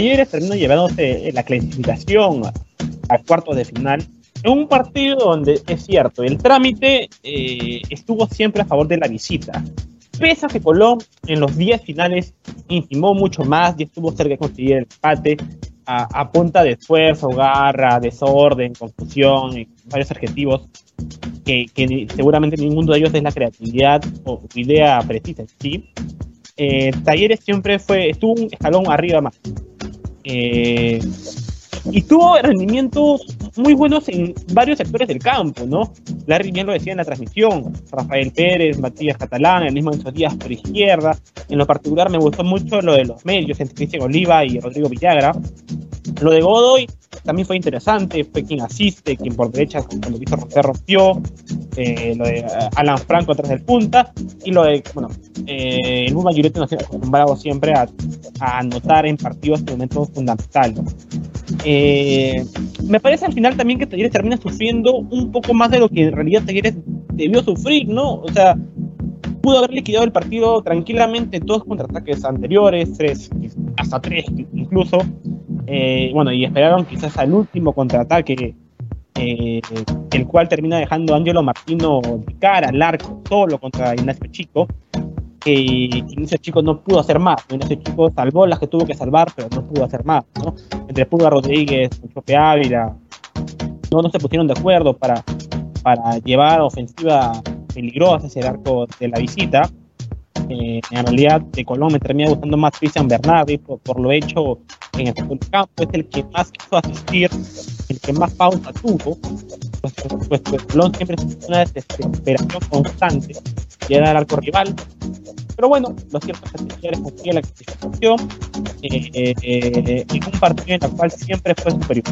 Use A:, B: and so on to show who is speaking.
A: Talleres terminó llevándose la clasificación a cuartos de final en un partido donde es cierto, el trámite eh, estuvo siempre a favor de la visita. Pese a que Colón en los días finales intimó mucho más y estuvo cerca de conseguir el empate a, punta de esfuerzo, garra, desorden, confusión, varios adjetivos que, seguramente ninguno de ellos es la creatividad o idea precisa. ¿sí? Eh, Talleres siempre fue, estuvo un escalón arriba más. Eh, y tuvo rendimientos muy buenos en varios sectores del campo, ¿no? Larry bien lo decía en la transmisión, Rafael Pérez, Matías Catalán, el mismo Enzo Díaz por izquierda. En lo particular me gustó mucho lo de los medios entre Cristian Oliva y Rodrigo Villagra. Lo de Godoy también fue interesante, fue quien asiste, quien por derecha, cuando Víctor Romper rompió, eh, lo de eh, Alan Franco atrás del punta, y lo de, bueno, eh, el Buma Giuretti nos ha acostumbrado siempre a, anotar en partidos en momentos fundamentales. Eh, me parece al final también que Talleres termina sufriendo un poco más de lo que en realidad Talleres debió sufrir, ¿no? O sea, pudo haber liquidado el partido tranquilamente en todos contraataques anteriores, tres, hasta tres incluso. Eh, bueno, y esperaron quizás al último contraataque, eh, el cual termina dejando a Angelo Martino de cara al arco solo contra Ignacio Chico que ese Chico no pudo hacer más. ese Chico salvó las que tuvo que salvar, pero no pudo hacer más. ¿no? Entre Pulga Rodríguez, Chope Ávila, no, no se pusieron de acuerdo para, para llevar ofensiva peligrosa hacia el arco de la visita. Eh, en realidad, de Colón me termina gustando más Cristian Bernardi por, lo hecho en el campo. Es el que más quiso asistir, el que más pausa tuvo. Pues, pues, pues Colón siempre es una desesperación constante llegar al arco rival pero bueno, lo cierto es que Talleres consigue la clasificación eh, eh, en un partido en el cual siempre fue superior.